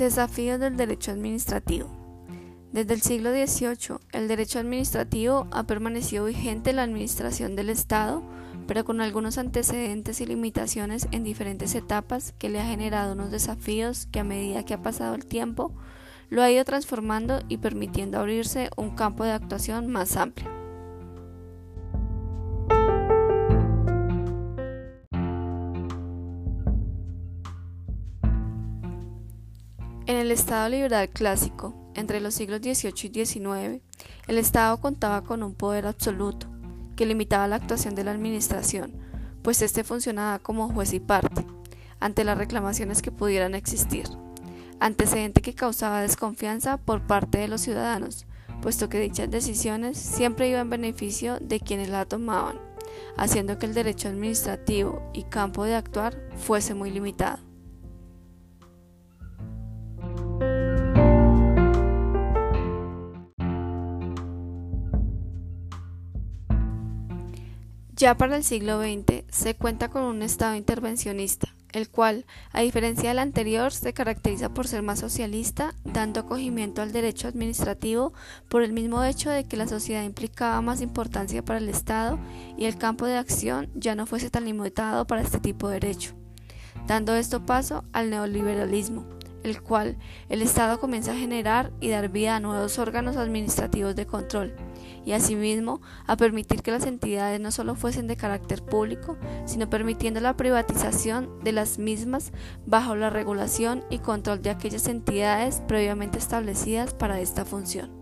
Desafíos del derecho administrativo. Desde el siglo XVIII, el derecho administrativo ha permanecido vigente en la administración del Estado, pero con algunos antecedentes y limitaciones en diferentes etapas que le ha generado unos desafíos que a medida que ha pasado el tiempo lo ha ido transformando y permitiendo abrirse un campo de actuación más amplio. En el Estado liberal clásico, entre los siglos XVIII y XIX, el Estado contaba con un poder absoluto, que limitaba la actuación de la administración, pues éste funcionaba como juez y parte, ante las reclamaciones que pudieran existir, antecedente que causaba desconfianza por parte de los ciudadanos, puesto que dichas decisiones siempre iban en beneficio de quienes la tomaban, haciendo que el derecho administrativo y campo de actuar fuese muy limitado. Ya para el siglo XX se cuenta con un Estado intervencionista, el cual, a diferencia del anterior, se caracteriza por ser más socialista, dando acogimiento al derecho administrativo por el mismo hecho de que la sociedad implicaba más importancia para el Estado y el campo de acción ya no fuese tan limitado para este tipo de derecho, dando esto paso al neoliberalismo el cual el Estado comienza a generar y dar vida a nuevos órganos administrativos de control, y asimismo a permitir que las entidades no solo fuesen de carácter público, sino permitiendo la privatización de las mismas bajo la regulación y control de aquellas entidades previamente establecidas para esta función.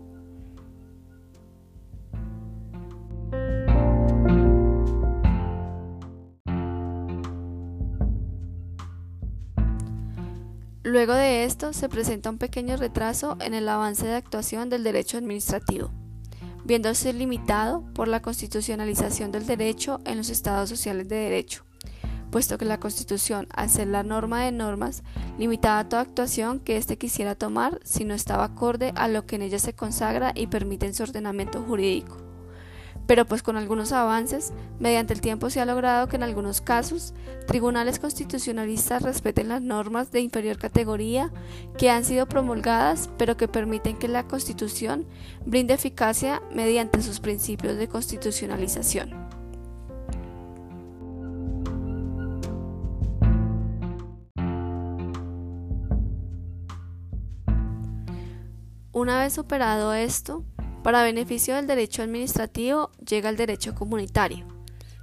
Luego de esto se presenta un pequeño retraso en el avance de actuación del derecho administrativo, viéndose limitado por la constitucionalización del derecho en los estados sociales de derecho, puesto que la Constitución, al ser la norma de normas, limitaba toda actuación que éste quisiera tomar si no estaba acorde a lo que en ella se consagra y permite en su ordenamiento jurídico pero pues con algunos avances, mediante el tiempo se ha logrado que en algunos casos tribunales constitucionalistas respeten las normas de inferior categoría que han sido promulgadas, pero que permiten que la Constitución brinde eficacia mediante sus principios de constitucionalización. Una vez superado esto, para beneficio del derecho administrativo llega el derecho comunitario,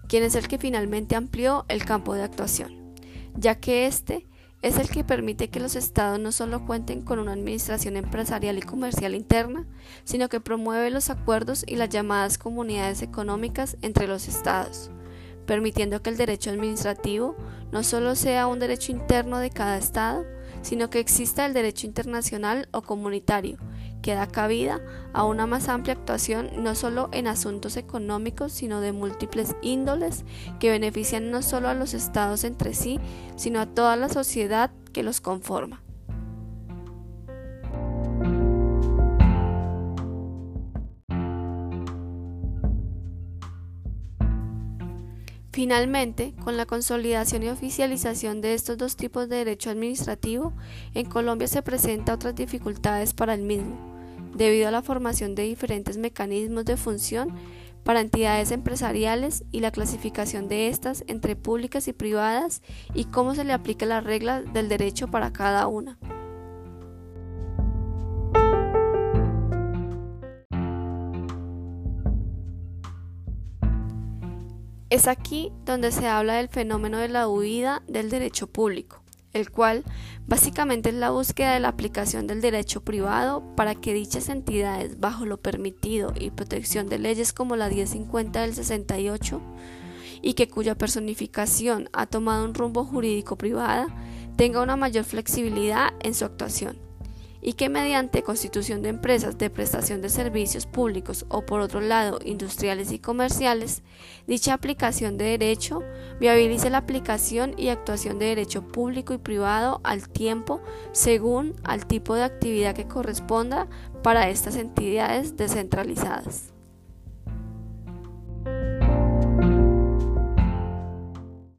quien es el que finalmente amplió el campo de actuación, ya que este es el que permite que los estados no solo cuenten con una administración empresarial y comercial interna, sino que promueve los acuerdos y las llamadas comunidades económicas entre los estados, permitiendo que el derecho administrativo no solo sea un derecho interno de cada estado, sino que exista el derecho internacional o comunitario, que da cabida a una más amplia actuación no solo en asuntos económicos, sino de múltiples índoles que benefician no solo a los estados entre sí, sino a toda la sociedad que los conforma. Finalmente, con la consolidación y oficialización de estos dos tipos de derecho administrativo, en Colombia se presentan otras dificultades para el mismo debido a la formación de diferentes mecanismos de función para entidades empresariales y la clasificación de estas entre públicas y privadas y cómo se le aplica las reglas del derecho para cada una. Es aquí donde se habla del fenómeno de la huida del derecho público el cual básicamente es la búsqueda de la aplicación del derecho privado para que dichas entidades, bajo lo permitido y protección de leyes como la 1050 del 68, y que cuya personificación ha tomado un rumbo jurídico privada, tenga una mayor flexibilidad en su actuación y que mediante constitución de empresas de prestación de servicios públicos o por otro lado industriales y comerciales, dicha aplicación de derecho viabilice la aplicación y actuación de derecho público y privado al tiempo según al tipo de actividad que corresponda para estas entidades descentralizadas.